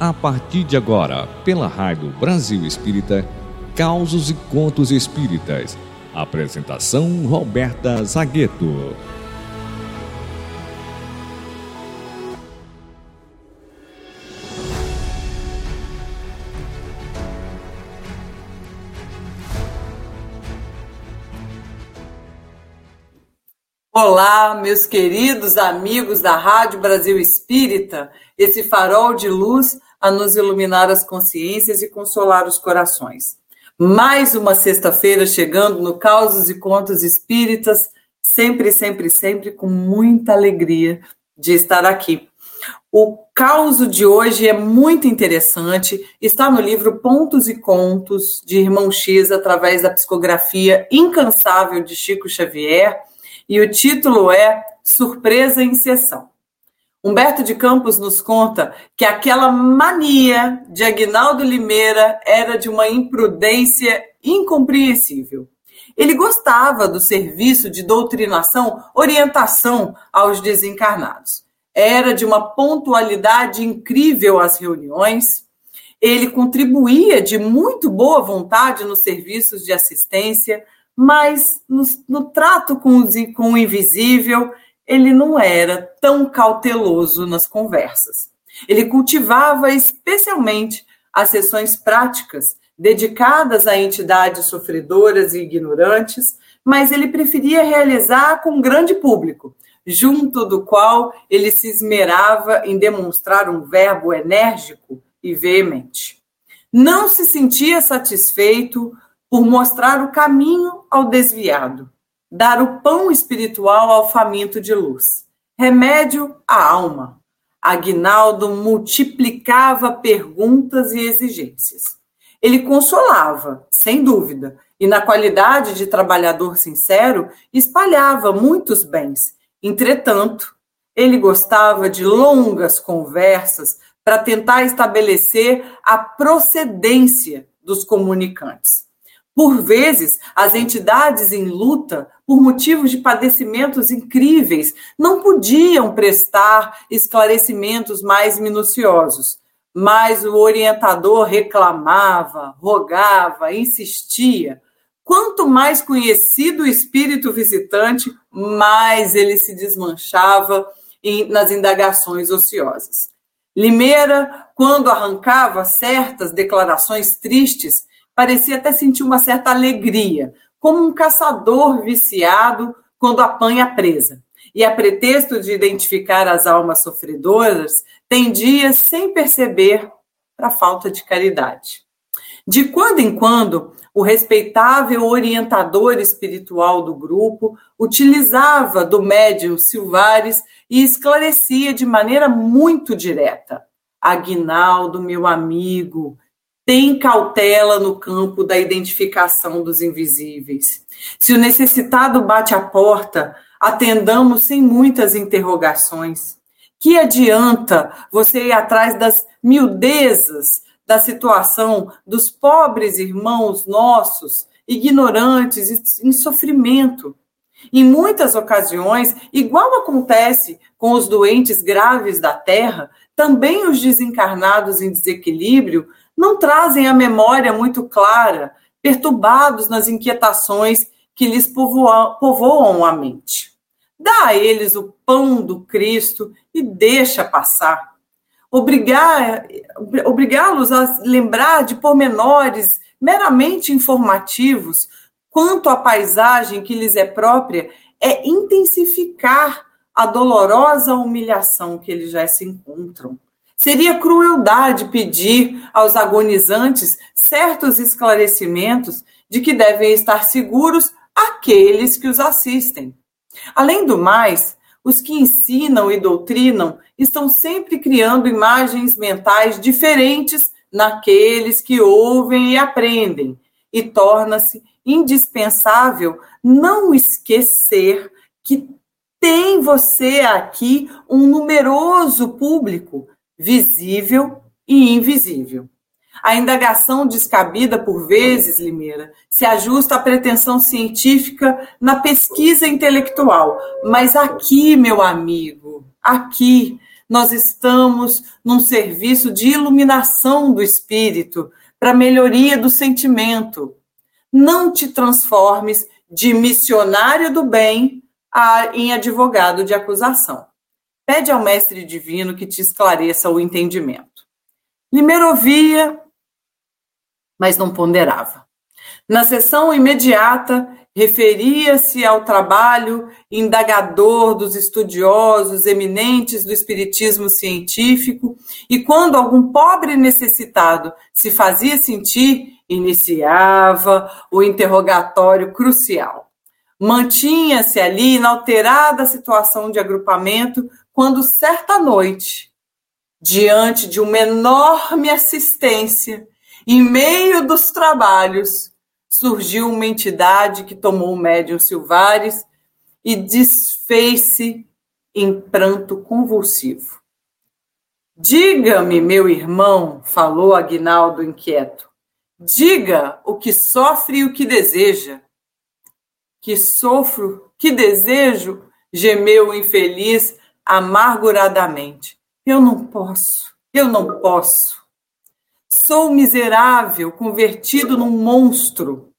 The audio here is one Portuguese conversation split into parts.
A partir de agora, pela Rádio Brasil Espírita, Causos e Contos Espíritas. Apresentação Roberta Zagueto. Olá, meus queridos amigos da Rádio Brasil Espírita, esse farol de luz a nos iluminar as consciências e consolar os corações. Mais uma sexta-feira chegando no Causos e Contos Espíritas, sempre, sempre, sempre com muita alegria de estar aqui. O caos de hoje é muito interessante, está no livro Pontos e Contos, de Irmão X, através da psicografia incansável de Chico Xavier, e o título é Surpresa em Sessão. Humberto de Campos nos conta que aquela mania de Agnaldo Limeira era de uma imprudência incompreensível. Ele gostava do serviço de doutrinação, orientação aos desencarnados. Era de uma pontualidade incrível às reuniões. Ele contribuía de muito boa vontade nos serviços de assistência, mas no, no trato com, os, com o invisível ele não era tão cauteloso nas conversas. Ele cultivava especialmente as sessões práticas dedicadas a entidades sofredoras e ignorantes, mas ele preferia realizar com um grande público, junto do qual ele se esmerava em demonstrar um verbo enérgico e veemente. Não se sentia satisfeito por mostrar o caminho ao desviado, dar o pão espiritual ao faminto de luz, remédio à alma. Aguinaldo multiplicava perguntas e exigências. Ele consolava, sem dúvida, e na qualidade de trabalhador sincero, espalhava muitos bens. Entretanto, ele gostava de longas conversas para tentar estabelecer a procedência dos comunicantes. Por vezes, as entidades em luta, por motivos de padecimentos incríveis, não podiam prestar esclarecimentos mais minuciosos, mas o orientador reclamava, rogava, insistia. Quanto mais conhecido o espírito visitante, mais ele se desmanchava nas indagações ociosas. Limeira, quando arrancava certas declarações tristes, parecia até sentir uma certa alegria, como um caçador viciado quando apanha a presa. E a pretexto de identificar as almas sofredoras, tendia, sem perceber, para a falta de caridade. De quando em quando, o respeitável orientador espiritual do grupo utilizava do médium Silvares e esclarecia de maneira muito direta. Aguinaldo, meu amigo, tem cautela no campo da identificação dos invisíveis. Se o necessitado bate à porta, atendamos sem muitas interrogações. Que adianta você ir atrás das miudezas da situação dos pobres irmãos nossos, ignorantes, em sofrimento? Em muitas ocasiões, igual acontece com os doentes graves da terra, também os desencarnados em desequilíbrio não trazem a memória muito clara, perturbados nas inquietações que lhes povoam a mente. Dá a eles o pão do Cristo e deixa passar. Obrigá-los a lembrar de pormenores meramente informativos quanto à paisagem que lhes é própria é intensificar a dolorosa humilhação que eles já se encontram. Seria crueldade pedir aos agonizantes certos esclarecimentos de que devem estar seguros aqueles que os assistem. Além do mais, os que ensinam e doutrinam estão sempre criando imagens mentais diferentes naqueles que ouvem e aprendem, e torna-se indispensável não esquecer que tem você aqui um numeroso público visível e invisível. A indagação descabida por vezes, Limeira, se ajusta à pretensão científica na pesquisa intelectual. Mas aqui, meu amigo, aqui, nós estamos num serviço de iluminação do espírito para melhoria do sentimento. Não te transformes de missionário do bem a, em advogado de acusação. Pede ao Mestre Divino que te esclareça o entendimento. Limeiro ouvia, mas não ponderava. Na sessão imediata, referia-se ao trabalho indagador dos estudiosos eminentes do espiritismo científico, e quando algum pobre necessitado se fazia sentir, iniciava o interrogatório crucial. Mantinha-se ali inalterada a situação de agrupamento, quando certa noite, diante de uma enorme assistência, em meio dos trabalhos, surgiu uma entidade que tomou o médium Silvares e desfez-se em pranto convulsivo. Diga-me, meu irmão, falou Aguinaldo inquieto. Diga o que sofre e o que deseja. Que sofro, que desejo, gemeu o infeliz amarguradamente. Eu não posso, eu não posso. Sou miserável, convertido num monstro.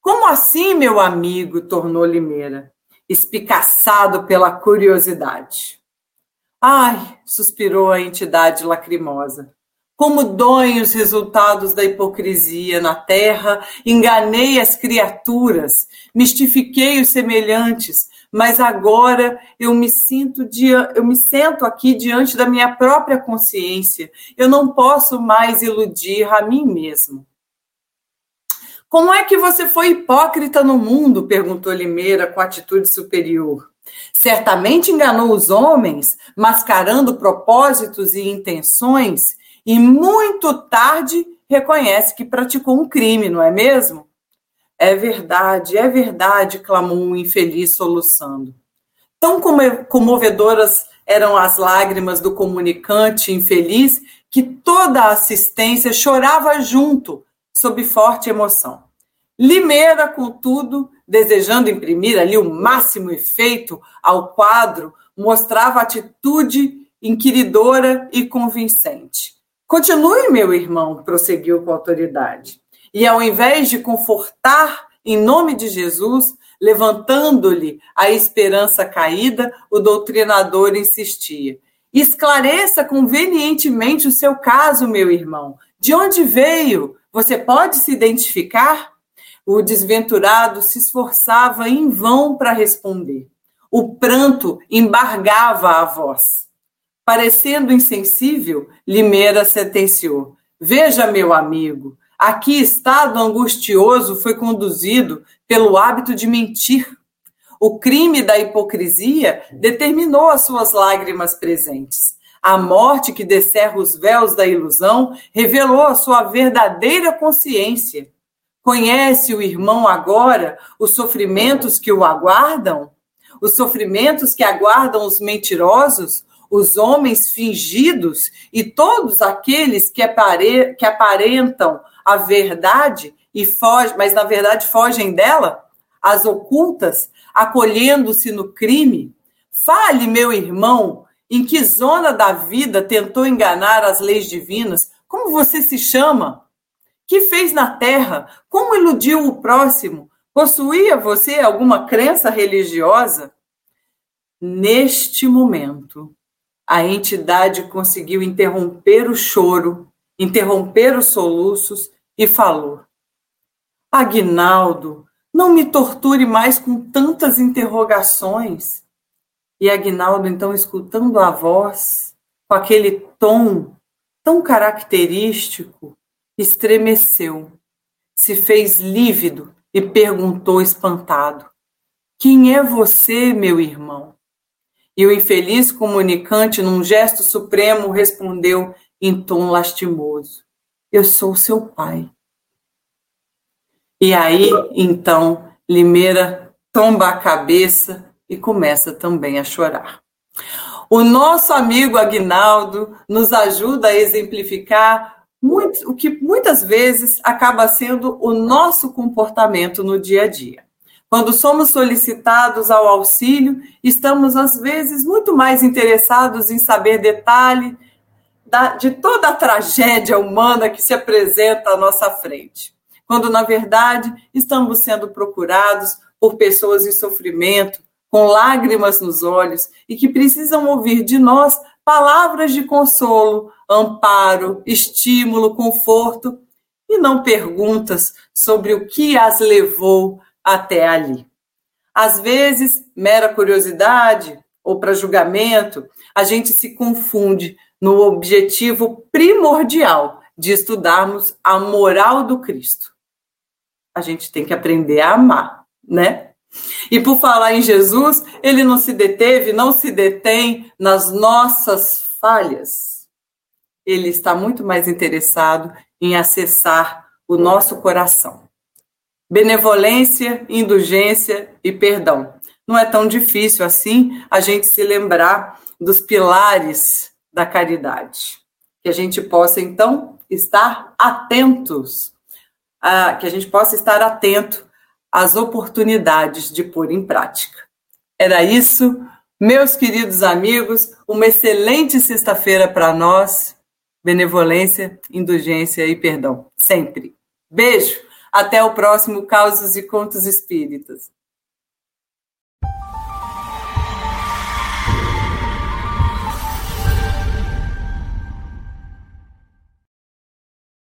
Como assim, meu amigo? tornou Limeira, espicaçado pela curiosidade. Ai, suspirou a entidade lacrimosa. Como doem os resultados da hipocrisia na terra, enganei as criaturas, mistifiquei os semelhantes, mas agora eu me sinto eu me sento aqui diante da minha própria consciência. Eu não posso mais iludir a mim mesmo. Como é que você foi hipócrita no mundo? perguntou Limeira com atitude superior. Certamente enganou os homens, mascarando propósitos e intenções, e muito tarde reconhece que praticou um crime, não é mesmo? É verdade, é verdade, clamou um infeliz soluçando. Tão comovedoras eram as lágrimas do comunicante infeliz que toda a assistência chorava junto, sob forte emoção. Limeira, contudo, desejando imprimir ali o máximo efeito ao quadro, mostrava atitude inquiridora e convincente. Continue, meu irmão, prosseguiu com autoridade. E ao invés de confortar em nome de Jesus, levantando-lhe a esperança caída, o doutrinador insistia: Esclareça convenientemente o seu caso, meu irmão. De onde veio? Você pode se identificar? O desventurado se esforçava em vão para responder. O pranto embargava a voz. Parecendo insensível, Limeira sentenciou: Veja, meu amigo, Aqui, estado angustioso foi conduzido pelo hábito de mentir. O crime da hipocrisia determinou as suas lágrimas presentes. A morte que descerra os véus da ilusão revelou a sua verdadeira consciência. Conhece o irmão agora os sofrimentos que o aguardam? Os sofrimentos que aguardam os mentirosos, os homens fingidos e todos aqueles que, apare que aparentam a verdade e foge, mas na verdade fogem dela, as ocultas, acolhendo-se no crime. Fale, meu irmão, em que zona da vida tentou enganar as leis divinas? Como você se chama? Que fez na terra? Como iludiu o próximo? Possuía você alguma crença religiosa? Neste momento, a entidade conseguiu interromper o choro, interromper os soluços e falou: Aguinaldo, não me torture mais com tantas interrogações. E Aguinaldo, então, escutando a voz, com aquele tom tão característico, estremeceu, se fez lívido e perguntou espantado: Quem é você, meu irmão? E o infeliz comunicante, num gesto supremo, respondeu em tom lastimoso: eu sou seu pai. E aí, então, Limeira tomba a cabeça e começa também a chorar. O nosso amigo Aguinaldo nos ajuda a exemplificar muito, o que muitas vezes acaba sendo o nosso comportamento no dia a dia. Quando somos solicitados ao auxílio, estamos às vezes muito mais interessados em saber detalhe de toda a tragédia humana que se apresenta à nossa frente. Quando, na verdade, estamos sendo procurados por pessoas em sofrimento, com lágrimas nos olhos e que precisam ouvir de nós palavras de consolo, amparo, estímulo, conforto e não perguntas sobre o que as levou até ali. Às vezes, mera curiosidade ou para julgamento, a gente se confunde no objetivo primordial de estudarmos a moral do Cristo. A gente tem que aprender a amar, né? E por falar em Jesus, ele não se deteve, não se detém nas nossas falhas. Ele está muito mais interessado em acessar o nosso coração. Benevolência, indulgência e perdão. Não é tão difícil assim a gente se lembrar dos pilares da caridade. Que a gente possa, então, estar atentos, a, que a gente possa estar atento às oportunidades de pôr em prática. Era isso, meus queridos amigos, uma excelente sexta-feira para nós. Benevolência, indulgência e perdão, sempre. Beijo! Até o próximo Causos e Contos Espíritas.